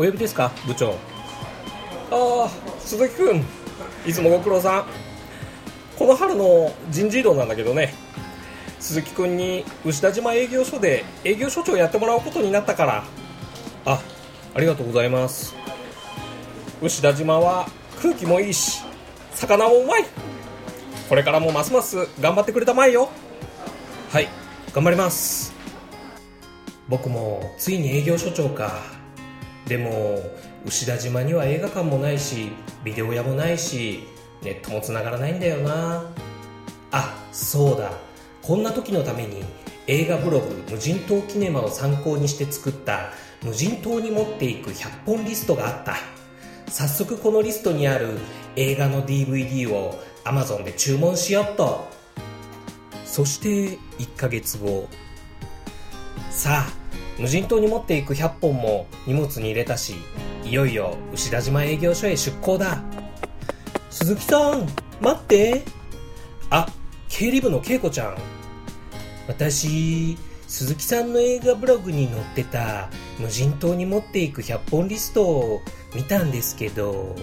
お呼びですか？部長。ああ鈴木君いつもご苦労さん。この春の人事異動なんだけどね。鈴木君に牛田島営業所で営業所長やってもらうことになったから。あありがとうございます。牛田島は空気もいいし魚もうまい。これからもますます頑張ってくれたまえよ。はい頑張ります。僕もついに営業所長か。でも牛田島には映画館もないしビデオ屋もないしネットもつながらないんだよな。あそうだ。こんな時のために映画ブログ無人島キネマを参考にして作った無人島に持っていく100本リストがあった。早速このリストにある映画の DVD を Amazon で注文しよっと。そして1ヶ月後。さあ無人島に持っていく100本も荷物に入れたしいよいよ牛田島営業所へ出港だ。鈴木さん待って。あ経理部の恵子ちゃん。私鈴木さんの映画ブログに載ってた無人島に持っていく100本リストを見たんですけど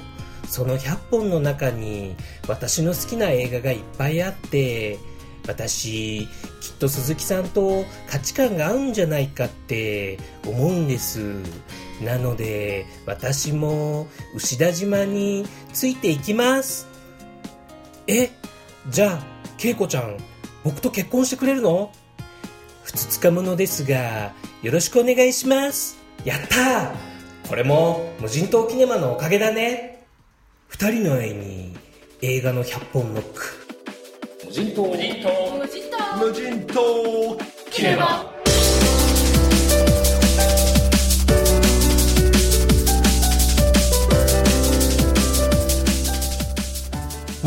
その100本の中に私の好きな映画がいっぱいあって私きっと鈴木さんと価値観が合うんじゃないかって思うんです。なので私も牛田島についていきます。えじゃあ恵子ちゃん僕と結婚してくれるの？ふつつかものですがよろしくお願いします。やったこれも無人島キネマのおかげだね。二人の愛に映画の100本ノック。無人島。無人島。無人島。無人島。キネマ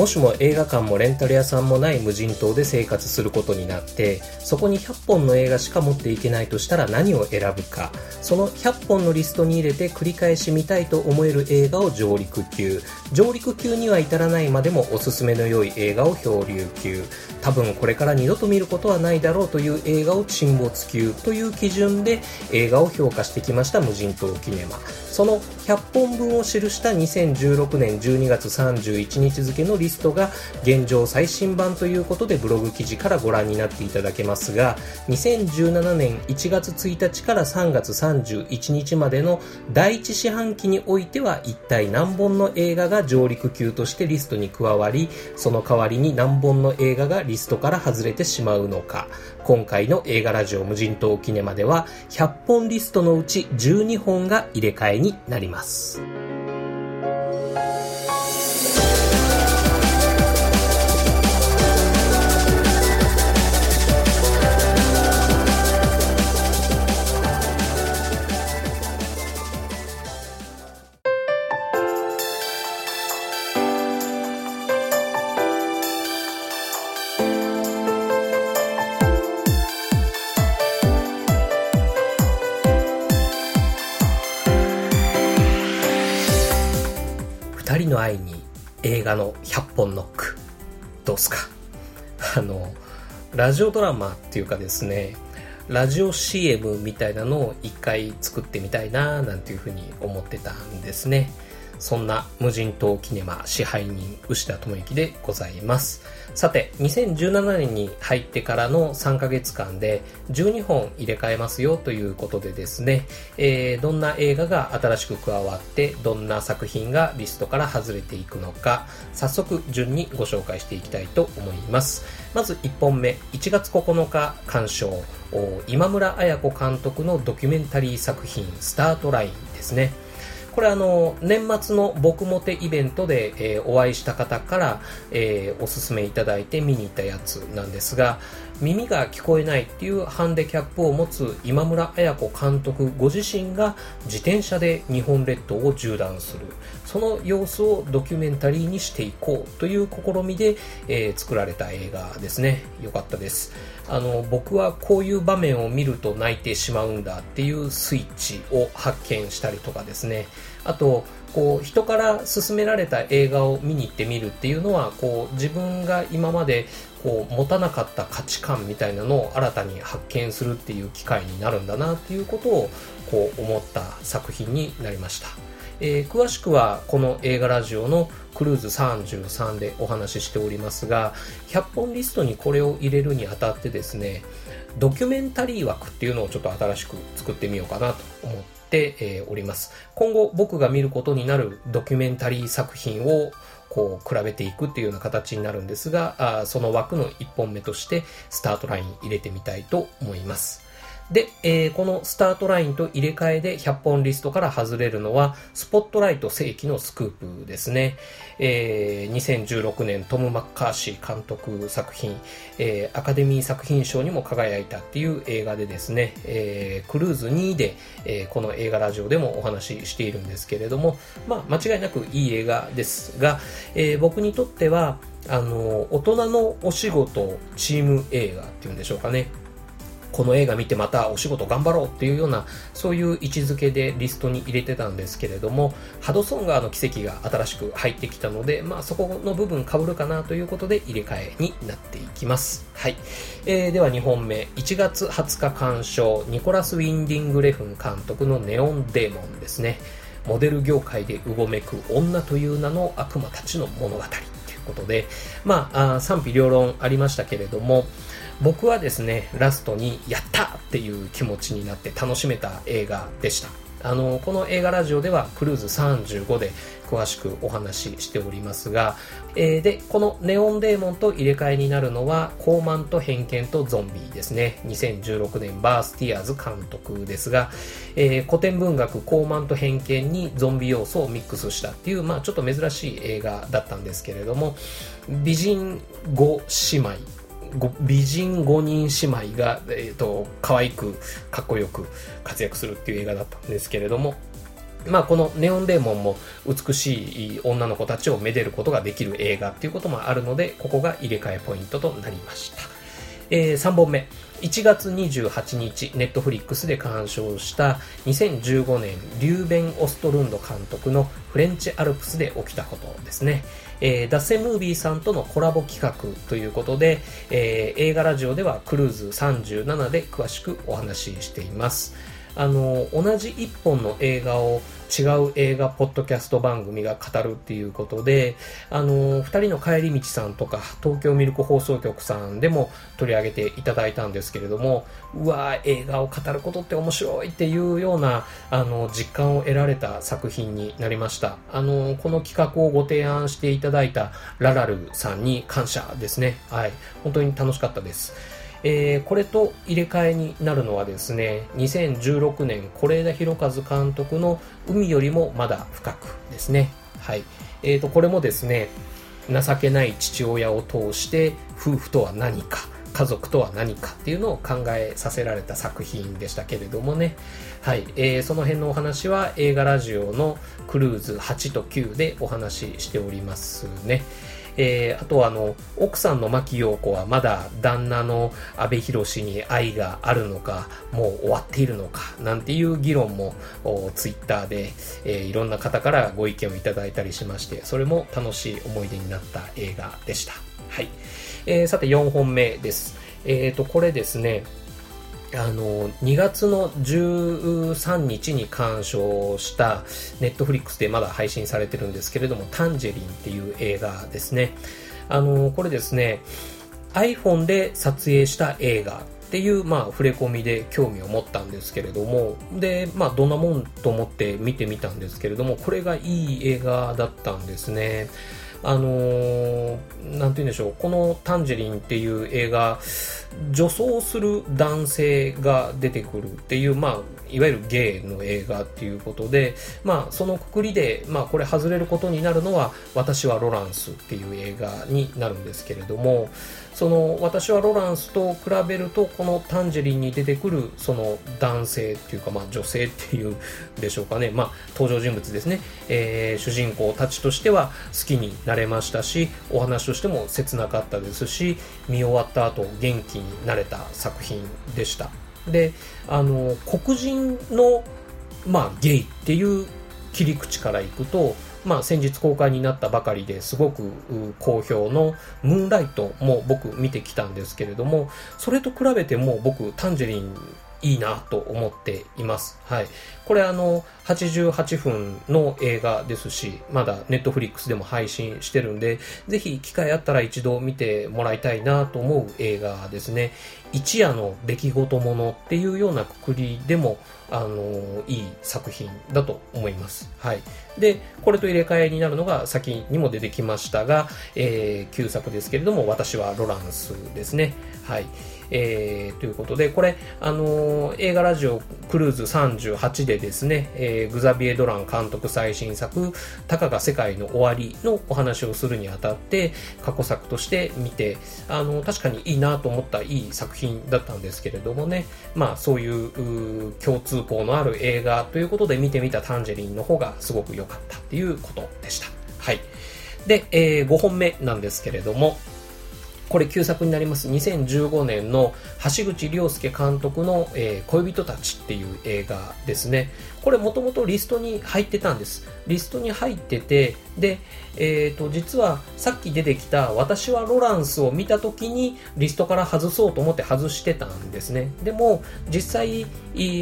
もしも映画館もレンタル屋さんもない無人島で生活することになってそこに100本の映画しか持っていけないとしたら何を選ぶか。その100本のリストに入れて繰り返し見たいと思える映画を上陸級。上陸級には至らないまでもおすすめの良い映画を漂流級。多分これから二度と見ることはないだろうという映画を沈没級。という基準で映画を評価してきました無人島キネマ。その100本分を記した2016年12月31日付のリストが現状最新版ということでブログ記事からご覧になっていただけますが2017年1月1日から3月31日までの第一四半期においては一体何本の映画が上陸級としてリストに加わりその代わりに何本の映画がリストから外れてしまうのか。今回の映画ラジオ無人島キネマでは100本リストのうち12本が入れ替えになります。の愛に映画の100本ノック。どうすか？あのラジオドラマっていうかですねラジオ CM みたいなのを一回作ってみたいななんていうふうに思ってたんですね。そんな無人島キネマ支配人牛田智之でございます。さて2017年に入ってからの3ヶ月間で12本入れ替えますよということでですね、えーどんな映画が新しく加わってどんな作品がリストから外れていくのか早速順にご紹介していきたいと思います。まず1本目1月9日鑑賞今村綾子監督のドキュメンタリー作品「スタートライン」ですね。これあの年末の僕モテイベントで、えーお会いした方から、えーおすすめいただいて見に行ったやつなんですが耳が聞こえないっていうハンデキャップを持つ今村綾子監督ご自身が自転車で日本列島を縦断する。その様子をドキュメンタリーにしていこうという試みで、えー作られた映画ですね。よかったです。あの僕はこういう場面を見ると泣いてしまうんだっていうスイッチを発見したりとかですね。あとこう人から勧められた映画を見に行ってみるっていうのはこう自分が今までこう持たなかった価値観みたいなのを新たに発見するっていう機会になるんだなっていうことをこう思った作品になりました。えー、詳しくはこの映画ラジオのクルーズ33でお話ししておりますが100本リストにこれを入れるにあたってですねドキュメンタリー枠っていうのをちょっと新しく作ってみようかなと思っております今後僕が見ることになるドキュメンタリー作品をこう比べていくっていうような形になるんですがあその枠の1本目としてスタートライン入れてみたいと思います。で、えー、このスタートラインと入れ替えで100本リストから外れるのは、スポットライト世紀のスクープですね。えー、2016年トム・マッカーシー監督作品、えー、アカデミー作品賞にも輝いたっていう映画でですね、えー、クルーズ2で、えー、この映画ラジオでもお話ししているんですけれども、まあ、間違いなくいい映画ですが、えー、僕にとっては、あの、大人のお仕事チーム映画っていうんでしょうかね。この映画見てまたお仕事頑張ろうっていうような、そういう位置づけでリストに入れてたんですけれども、ハドソン川の奇跡が新しく入ってきたので、まあそこの部分被るかなということで入れ替えになっていきます。はい。えー、では2本目、1月20日鑑賞、ニコラス・ウィンディング・レフン監督のネオン・デーモンですね。モデル業界でうごめく女という名の悪魔たちの物語ということで、まあ、あ賛否両論ありましたけれども、僕はですね、ラストにやったっていう気持ちになって楽しめた映画でした。あの、この映画ラジオではクルーズ35で詳しくお話ししておりますが、えー、で、このネオンデーモンと入れ替えになるのは、高慢と偏見とゾンビですね。2016年バースティアーズ監督ですが、えー、古典文学高慢と偏見にゾンビ要素をミックスしたっていう、まあちょっと珍しい映画だったんですけれども、美人5姉妹美人5人姉妹が、えーと、可愛くかっこよく活躍するっていう映画だったんですけれどもまあこのネオンデーモンも美しい女の子たちをめでることができる映画っていうこともあるのでここが入れ替えポイントとなりました、えー、3本目1月28日、ネットフリックスで鑑賞した2015年、リューベン・オストルンド監督のフレンチ・アルプスで起きたことですね。えー、ダッセムービーさんとのコラボ企画ということで、えー、映画ラジオではクルーズ37で詳しくお話ししています。あの、同じ1本の映画を違う映画ポッドキャスト番組が語るっていうことで、あの、二人の帰り道さんとか、東京ミルク放送局さんでも取り上げていただいたんですけれども、うわー映画を語ることって面白いっていうような、あの、実感を得られた作品になりました。あの、この企画をご提案していただいたララルさんに感謝ですね。はい。本当に楽しかったです。えー、これと入れ替えになるのはですね、2016年、是枝裕和監督の海よりもまだ深くですね。はい。えーと、これもですね、情けない父親を通して夫婦とは何か、家族とは何かっていうのを考えさせられた作品でしたけれどもね。はい。えー、その辺のお話は映画ラジオのクルーズ8と9でお話ししておりますね。えー、あとはあの、奥さんの牧陽子はまだ旦那の阿部寛に愛があるのか、もう終わっているのか、なんていう議論もツイッターで、えー、いろんな方からご意見をいただいたりしまして、それも楽しい思い出になった映画でした。はい。えー、さて4本目です。えっ、ー、と、これですね、あの、2月の13日に鑑賞したネットフリックスでまだ配信されてるんですけれども、タンジェリンっていう映画ですね。あの、これですね、iPhone で撮影した映画っていう、まあ、触れ込みで興味を持ったんですけれども、で、まあ、どんなもんと思って見てみたんですけれども、これがいい映画だったんですね。あのー、なんて言うんでしょう、このタンジェリンっていう映画、女装する男性が出てくるっていう、まあ、いわゆるゲイの映画っていうことで、まあ、そのくくりで、まあ、これ外れることになるのは、私はロランスっていう映画になるんですけれども、その、私はロランスと比べると、このタンジェリンに出てくる、その男性っていうか、まあ、女性っていうでしょうかね、まあ、登場人物ですね、えー、主人公たちとしては好きになれましたし、お話としても切なかったですし、見終わった後、元気になれた作品でした。で、あの、黒人の、まあ、ゲイっていう切り口からいくと、まあ、先日公開になったばかりですごく好評のムーンライトも僕見てきたんですけれども、それと比べても僕タンジェリンいいなと思っています。はい。これあの、88分の映画ですし、まだネットフリックスでも配信してるんで、ぜひ機会あったら一度見てもらいたいなと思う映画ですね。一夜の出来事ものっていうようなくくりでも、あの、いい作品だと思います。はい。で、これと入れ替えになるのが先にも出てきましたが、えー、旧作ですけれども、私はロランスですね。はい。えー、ということで、これ、あのー、映画ラジオクルーズ38でですね、えー、グザビエ・ドラン監督最新作、たかが世界の終わりのお話をするにあたって、過去作として見て、あのー、確かにいいなと思ったいい作品だったんですけれどもね、まあ、そういう共通項のある映画ということで見てみたタンジェリンの方がすごく良かったっていうことでした。はい。で、えー、5本目なんですけれども、これ旧作になります2015年の橋口亮介監督の、えー、恋人たちっていう映画ですね。これもともとリストに入ってたんです。リストに入ってて、で、えっ、ー、と、実はさっき出てきた私はロランスを見た時にリストから外そうと思って外してたんですね。でも、実際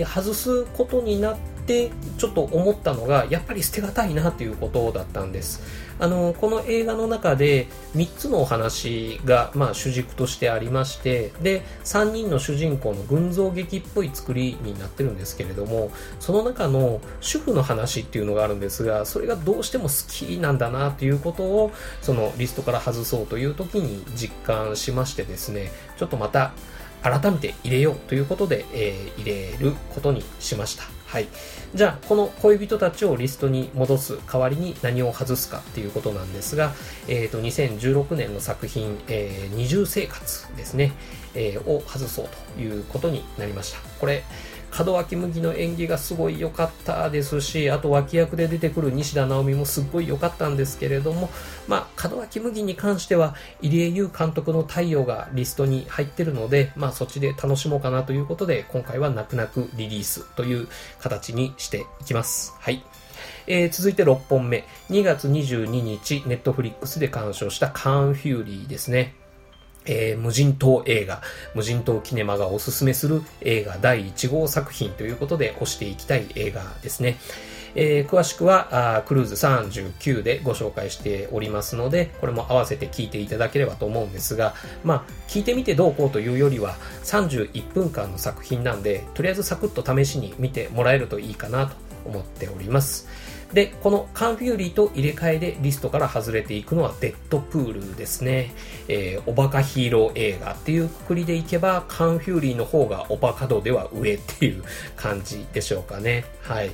外すことになってちょっと思ったのが、やっぱり捨てがたいなということだったんです。あのこの映画の中で3つのお話が、まあ、主軸としてありましてで3人の主人公の群像劇っぽい作りになってるんですけれどもその中の主婦の話っていうのがあるんですがそれがどうしても好きなんだなということをそのリストから外そうという時に実感しましてですねちょっとまた改めて入れようということで、えー、入れることにしました。はい。じゃあ、この恋人たちをリストに戻す代わりに何を外すかっていうことなんですが、えっ、ー、と、2016年の作品、えー、二重生活ですね、えー、を外そうということになりました。これ、門脇麦の演技がすごい良かったですし、あと脇役で出てくる西田直美もすっごい良かったんですけれども、まあ、門脇麦に関しては、入江優監督の太陽がリストに入ってるので、まあ、そっちで楽しもうかなということで、今回は泣く泣くリリースという形にしていきます。はい。えー、続いて6本目。2月22日、ネットフリックスで鑑賞したカーンフューリーですね。えー、無人島映画、無人島キネマがおすすめする映画第1号作品ということで推していきたい映画ですね。えー、詳しくはあクルーズ39でご紹介しておりますので、これも合わせて聞いていただければと思うんですが、まあ、聞いてみてどうこうというよりは、31分間の作品なんで、とりあえずサクッと試しに見てもらえるといいかなと思っております。で、このカンフューリーと入れ替えでリストから外れていくのはデッドプールですね。えー、おバカヒーロー映画っていうくくりでいけば、カンフューリーの方がおバカ度では上っていう感じでしょうかね。はい。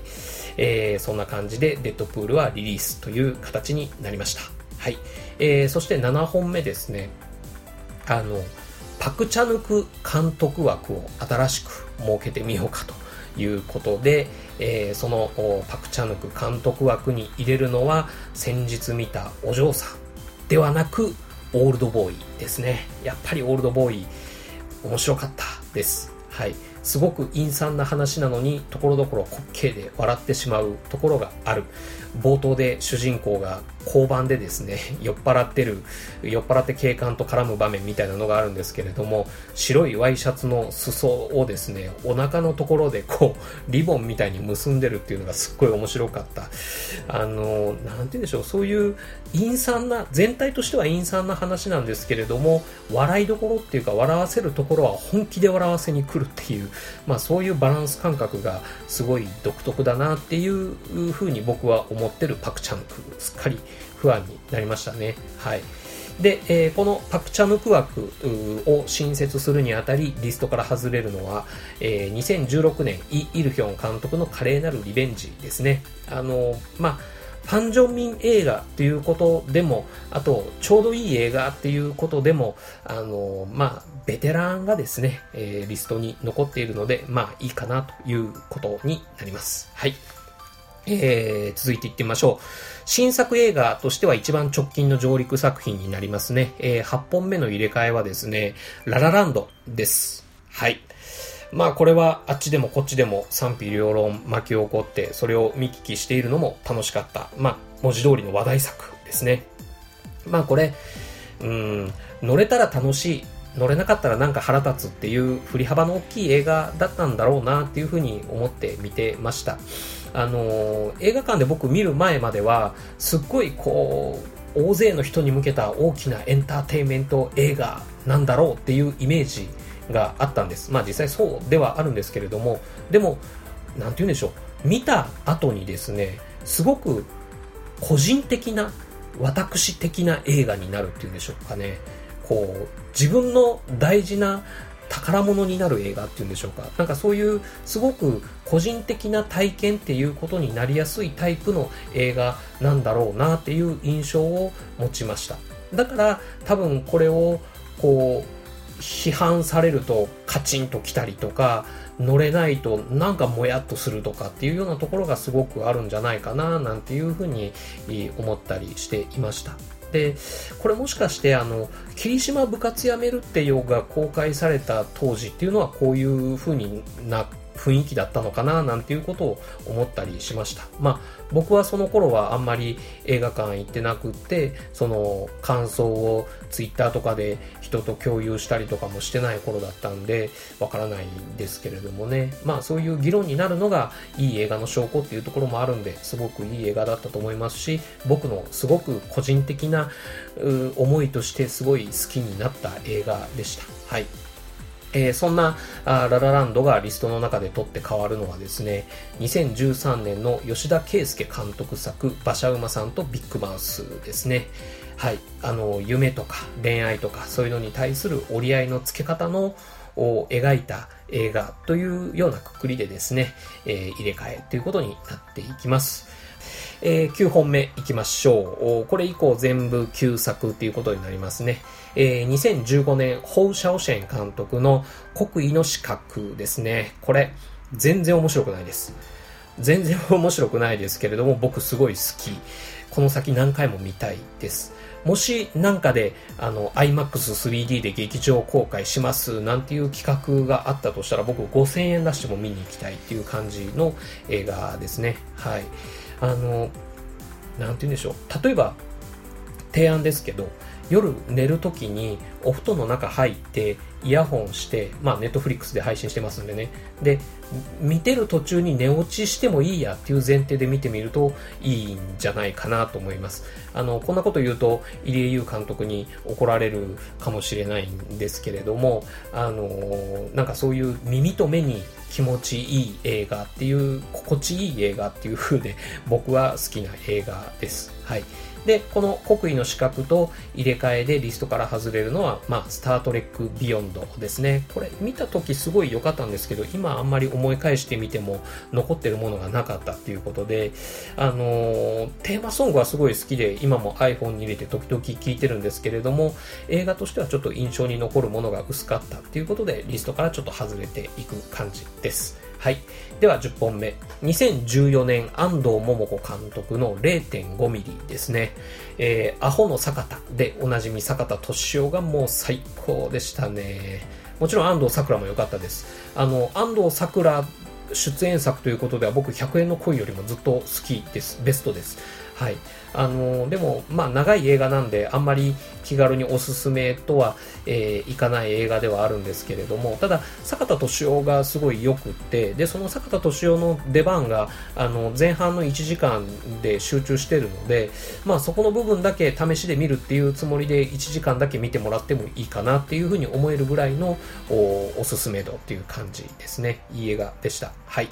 えー、そんな感じでデッドプールはリリースという形になりました。はい。えー、そして7本目ですね。あの、パクチャヌク監督枠を新しく設けてみようかということで、えー、そのパク・チャヌク監督枠に入れるのは先日見たお嬢さんではなくオールドボーイですね。やっぱりオールドボーイ面白かったです。はい。すごく陰惨な話なのにところどころ滑稽で笑ってしまうところがある。冒頭で主人公が交番でですね、酔っ払ってる、酔っ払って警官と絡む場面みたいなのがあるんですけれども、白いワイシャツの裾をですね、お腹のところでこう、リボンみたいに結んでるっていうのがすっごい面白かった。あの、なんて言うんでしょう、そういう陰惨な、全体としては陰惨な話なんですけれども、笑いどころっていうか、笑わせるところは本気で笑わせに来るっていう、まあそういうバランス感覚がすごい独特だなっていうふうに僕は思ってるパクチャンク、すっかり不安になりましたね。はい。で、えー、このパクチャヌク枠を新設するにあたり、リストから外れるのは、えー、2016年、イ・イルヒョン監督の華麗なるリベンジですね。あの、まあ、ファン・ジョンミン映画っていうことでも、あと、ちょうどいい映画っていうことでも、あの、まあ、ベテランがですね、えー、リストに残っているので、まあ、いいかなということになります。はい。えー、続いていってみましょう。新作映画としては一番直近の上陸作品になりますね。えー、8本目の入れ替えはですね、ララランドです。はい。まあこれはあっちでもこっちでも賛否両論巻き起こってそれを見聞きしているのも楽しかった。まあ文字通りの話題作ですね。まあこれ、うん、乗れたら楽しい。乗れなかったらなんか腹立つっていう振り幅の大きい映画だったんだろうなっていうふうに思って見てました。あのー、映画館で僕見る前までは、すっごいこう、大勢の人に向けた大きなエンターテインメント映画なんだろうっていうイメージがあったんです。まあ実際そうではあるんですけれども、でも、なんて言うんでしょう。見た後にですね、すごく個人的な、私的な映画になるっていうんでしょうかね。こう、自分の大事な宝物になる映画っていうんでしょうか。なんかそういうすごく個人的な体験っていうことになりやすいタイプの映画なんだろうなっていう印象を持ちました。だから多分これをこう批判されるとカチンときたりとか乗れないとなんかもやっとするとかっていうようなところがすごくあるんじゃないかななんていうふうに思ったりしていました。で、これもしかしてあの、霧島部活やめるってよが公開された当時っていうのはこういう風にな雰囲気だったのかななんていうことを思ったりしました。まあ僕はその頃はあんまり映画館行ってなくって、その感想をツイッターとかで人と共有したりとかもしてない頃だったんで、わからないんですけれどもね。まあそういう議論になるのがいい映画の証拠っていうところもあるんで、すごくいい映画だったと思いますし、僕のすごく個人的な思いとしてすごい好きになった映画でした。はい。えー、そんなあララランドがリストの中で取って変わるのはですね、2013年の吉田圭介監督作、馬車馬さんとビッグマウスですね。はい。あの、夢とか恋愛とかそういうのに対する折り合いの付け方のを描いた映画というようなくくりでですね、えー、入れ替えということになっていきます。えー、9本目いきましょう。これ以降全部旧作っていうことになりますね。えー、2015年、ホウ・シャオシェン監督の国威の資格ですね。これ、全然面白くないです。全然面白くないですけれども、僕すごい好き。この先何回も見たいです。もしなんかで、あの、IMAX3D で劇場公開しますなんていう企画があったとしたら、僕5000円出しても見に行きたいっていう感じの映画ですね。はい。あの、なんて言うんでしょう。例えば、提案ですけど、夜寝るときにお布団の中入ってイヤホンして、まあネットフリックスで配信してますんでね。で、見てる途中に寝落ちしてもいいやっていう前提で見てみるといいんじゃないかなと思います。あの、こんなこと言うと入江優監督に怒られるかもしれないんですけれども、あの、なんかそういう耳と目に気持ちいい映画っていう、心地いい映画っていう風で 僕は好きな映画です。はい。で、この国威の資格と入れ替えでリストから外れるのは、まあ、スタートレックビヨンドですね。これ見た時すごい良かったんですけど、今あんまり思い返してみても残ってるものがなかったっていうことで、あのー、テーマソングはすごい好きで、今も iPhone に入れて時々聴いてるんですけれども、映画としてはちょっと印象に残るものが薄かったっていうことで、リストからちょっと外れていく感じです。はい。では10本目。2014年安藤桃子監督の0.5ミリですね。えー、アホの坂田でおなじみ坂田敏夫がもう最高でしたね。もちろん安藤サクラも良かったです。あの、安藤サクラ出演作ということでは僕100円の恋よりもずっと好きです。ベストです。はい。あの、でも、まあ、長い映画なんで、あんまり気軽におすすめとは、えー、いかない映画ではあるんですけれども、ただ、坂田敏夫がすごい良くって、で、その坂田敏夫の出番が、あの、前半の1時間で集中してるので、まあ、そこの部分だけ試しで見るっていうつもりで、1時間だけ見てもらってもいいかなっていうふうに思えるぐらいのお、おすすめ度っていう感じですね。いい映画でした。はい。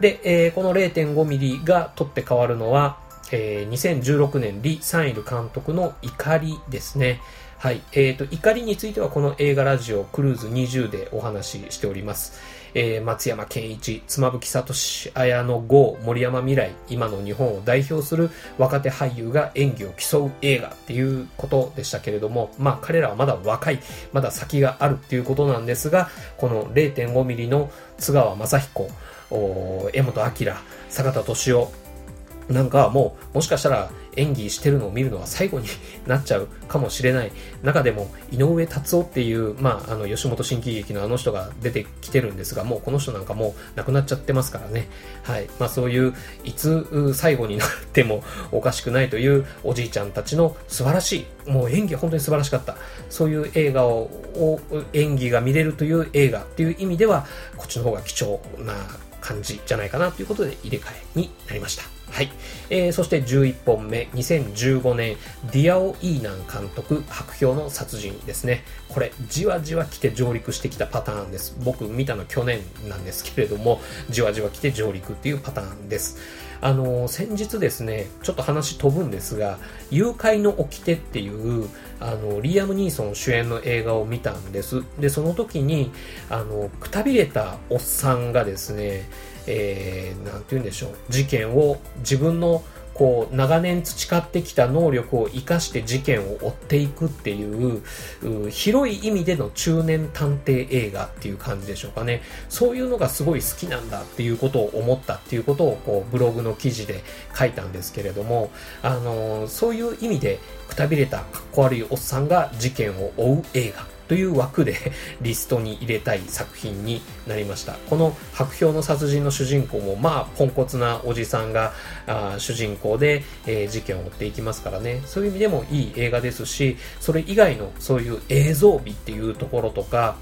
で、えー、この0.5ミリが取って変わるのは、えー、2016年リ・サンイル監督の怒りですね。はい。えっ、ー、と、怒りについてはこの映画ラジオクルーズ20でお話ししております。えー、松山健一、妻夫木聡、綾野剛、森山未来、今の日本を代表する若手俳優が演技を競う映画っていうことでしたけれども、まあ彼らはまだ若い、まだ先があるっていうことなんですが、この0.5ミリの津川雅彦、江本明、坂田敏夫、なんかもう、もしかしたら演技してるのを見るのは最後になっちゃうかもしれない中でも井上達夫っていう、まあ、あの吉本新喜劇のあの人が出てきてるんですがもうこの人なんかもう亡くなっちゃってますからね、はい。まあ、そういういつ最後になってもおかしくないというおじいちゃんたちの素晴らしいもう演技本当に素晴らしかった。そういう映画を演技が見れるという映画っていう意味ではこっちの方が貴重な感じじゃないかなということで入れ替えになりました。はい。えー、そして11本目、2015年、ディアオ・イーナン監督、白氷の殺人ですね。これ、じわじわ来て上陸してきたパターンです。僕見たの去年なんですけれども、じわじわ来て上陸っていうパターンです。あの、先日ですね、ちょっと話飛ぶんですが、誘拐の掟っていう、あの、リアム・ニーソン主演の映画を見たんです。で、その時に、あの、くたびれたおっさんがですね、えー、なんて言うんでしょう、事件を自分のこう長年培ってきた能力を生かして事件を追っていくっていう広い意味での中年探偵映画っていう感じでしょうかね。そういうのがすごい好きなんだっていうことを思ったっていうことをこうブログの記事で書いたんですけれどもあのそういう意味でくたびれたかっこ悪いおっさんが事件を追う映画。という枠で リストに入れたい作品になりました。この白氷の殺人の主人公もまあポンコツなおじさんがあ主人公で、えー、事件を追っていきますからね。そういう意味でもいい映画ですし、それ以外のそういう映像美っていうところとか、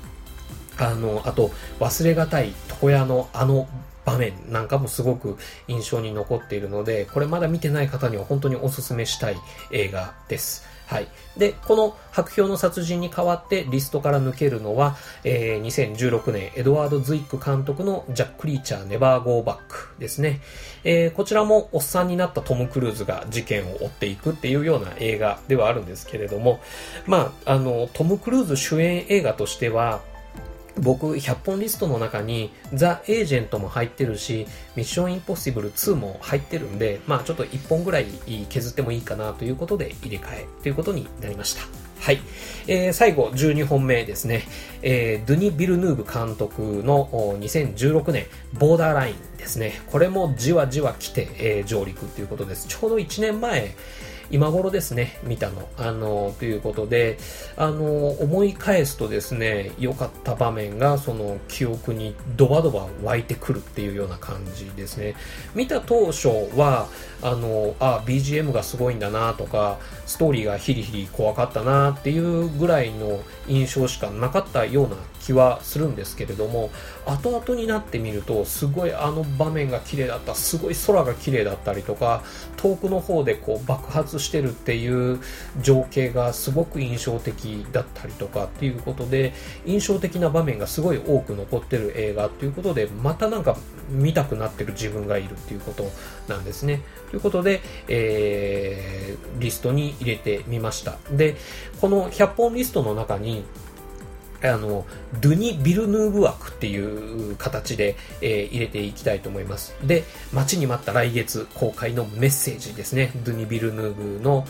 あの、あと忘れがたい床屋のあの場面なんかもすごく印象に残っているので、これまだ見てない方には本当にお勧めしたい映画です。はい。で、この白氷の殺人に代わってリストから抜けるのは、えー、2016年エドワード・ズイック監督のジャック・リーチャー・ネバー・ゴー・バックですね。えー、こちらもおっさんになったトム・クルーズが事件を追っていくっていうような映画ではあるんですけれども、まあ、あの、トム・クルーズ主演映画としては、僕、100本リストの中に、ザ・エージェントも入ってるし、ミッション・インポッシブル2も入ってるんで、まあちょっと1本ぐらい削ってもいいかなということで入れ替えということになりました。はい。えー、最後、12本目ですね。えー、ドゥニ・ビルヌーブ監督の2016年、ボーダーラインですね。これもじわじわ来て、えー、上陸ということです。ちょうど1年前、今頃ですね、見たの。あの、ということで、あの、思い返すとですね、良かった場面が、その記憶にドバドバ湧いてくるっていうような感じですね。見た当初は、あの、あ、BGM がすごいんだなとか、ストーリーがヒリヒリ怖かったなっていうぐらいの印象しかなかったような気はするんですけれども後々になってみるとすごいあの場面が綺麗だったすごい空が綺麗だったりとか遠くの方でこう爆発してるっていう情景がすごく印象的だったりとかっていうことで印象的な場面がすごい多く残ってる映画っていうことでまたなんか見たくなってる自分がいるっていうことなんですね。ということで、えー、リストに入れてみました。で、この100本リストの中に、あの、ドゥニ・ビルヌーブ枠っていう形で、えー、入れていきたいと思います。で、待ちに待った来月公開のメッセージですね。ドゥニ・ビルヌーブの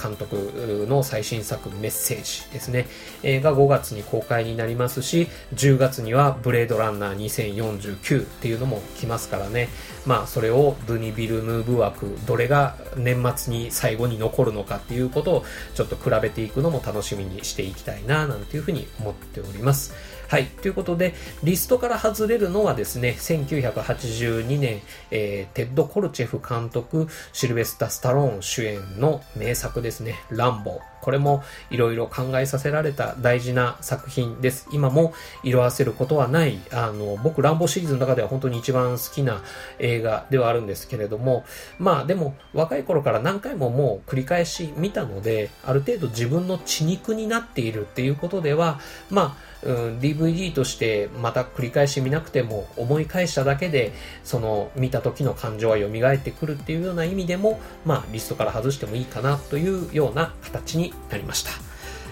監督の最新作メッセージですね。えー、が5月に公開になりますし、10月にはブレードランナー2049っていうのも来ますからね。まあ、それをドゥニ・ビルヌーブ枠、どれが年末に最後に残るのかっていうことをちょっと比べていくのも楽しみにしていきたいな、なんていうふうに思ってっております。はい。ということで、リストから外れるのはですね、1982年、えー、テッド・コッチェフ監督、シルベスタ・スタローン主演の名作ですね、ランボー。これもいろいろ考えさせられた大事な作品です。今も色あせることはない、あの、僕、ランボーシリーズの中では本当に一番好きな映画ではあるんですけれども、まあでも若い頃から何回ももう繰り返し見たので、ある程度自分の血肉になっているっていうことでは、まあ、うん、DVD としてまた繰り返し見なくても思い返しただけでその見た時の感情は蘇ってくるっていうような意味でもまあリストから外してもいいかなというような形になりました。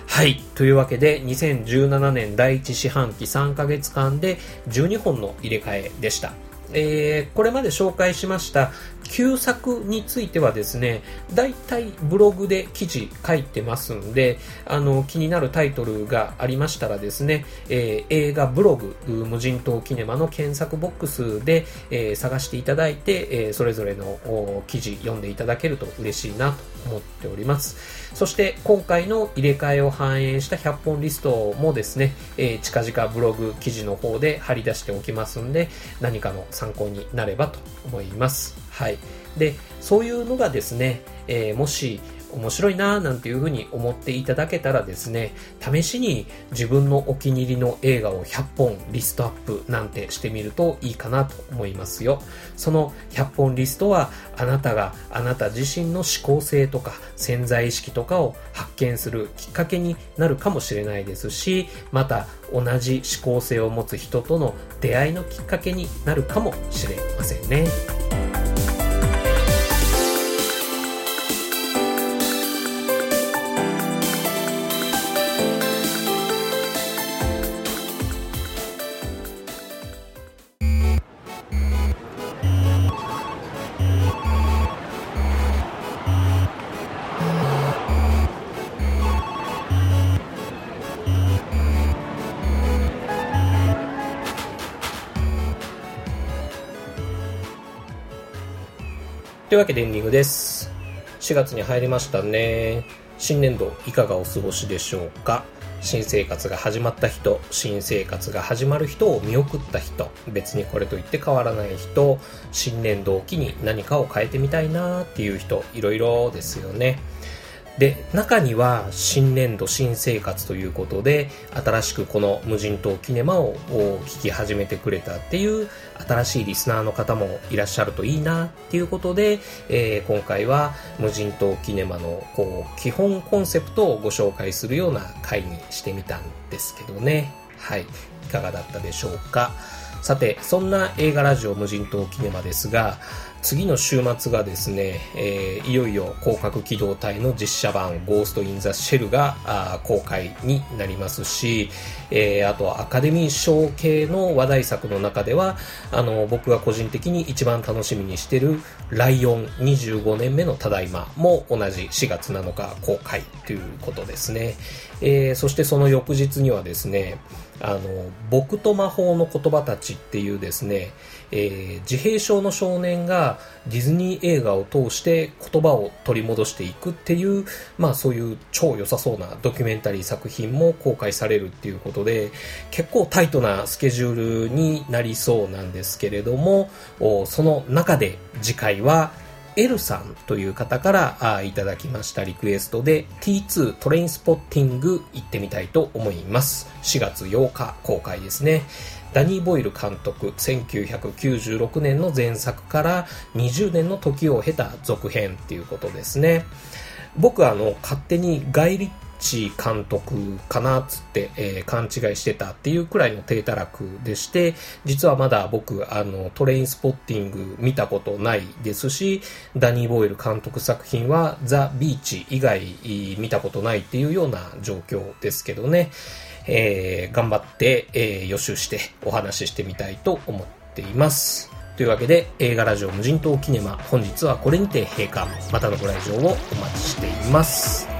はい。というわけで、2017年第1四半期3ヶ月間で12本の入れ替えでした。えー、これまで紹介しました旧作についてはですね、大体ブログで記事書いてますんで、あの、気になるタイトルがありましたらですね、えー、映画ブログ、無人島キネマの検索ボックスで、えー、探していただいて、えー、それぞれの記事読んでいただけると嬉しいなと思っております。そして今回の入れ替えを反映した100本リストもですね、えー、近々ブログ記事の方で貼り出しておきますんで、何かの参考になればと思います。はい。で、そういうのがですね、えー、もし面白いなぁなんていうふうに思っていただけたらですね、試しに自分のお気に入りの映画を100本リストアップなんてしてみるといいかなと思いますよ。その100本リストはあなたがあなた自身の思考性とか潜在意識とかを発見するきっかけになるかもしれないですし、また同じ思考性を持つ人との出会いのきっかけになるかもしれませんね。というわけでエンディングです。4月に入りましたね。新年度いかがお過ごしでしょうか？新生活が始まった人、新生活が始まる人を見送った人、別にこれといって変わらない人、新年度を機に何かを変えてみたいなっていう人、いろいろですよね。で、中には新年度新生活ということで、新しくこの無人島キネマを聞き始めてくれたっていう新しいリスナーの方もいらっしゃるといいなっていうことで、えー、今回は無人島キネマのこう基本コンセプトをご紹介するような回にしてみたんですけどね。はい。いかがだったでしょうか。さて、そんな映画ラジオ無人島キネマですが、次の週末がですね、えー、いよいよ広角機動隊の実写版ゴースト・イン・ザ・シェルが公開になりますし、えー、あとアカデミー賞系の話題作の中では、あの、僕が個人的に一番楽しみにしてるライオン25年目のただいまも同じ4月7日公開ということですね。えー、そしてその翌日にはですね、あの、僕と魔法の言葉たちっていうですね、えー、自閉症の少年がディズニー映画を通して言葉を取り戻していくっていう、まあそういう超良さそうなドキュメンタリー作品も公開されるっていうことで、結構タイトなスケジュールになりそうなんですけれども、その中で次回は L さんという方からあいただきましたリクエストで T2 トレインスポッティング行ってみたいと思います。4月8日公開ですね。ダニー・ボイル監督、1996年の前作から20年の時を経た続編っていうことですね。僕あの、勝手にガイリッチ監督かなっつって、えー、勘違いしてたっていうくらいの低たらくでして、実はまだ僕、あの、トレインスポッティング見たことないですし、ダニー・ボイル監督作品はザ・ビーチ以外見たことないっていうような状況ですけどね。えー、頑張って、えー、予習してお話ししてみたいと思っています。というわけで、映画ラジオ無人島キネマ、本日はこれにて閉館。またのご来場をお待ちしています。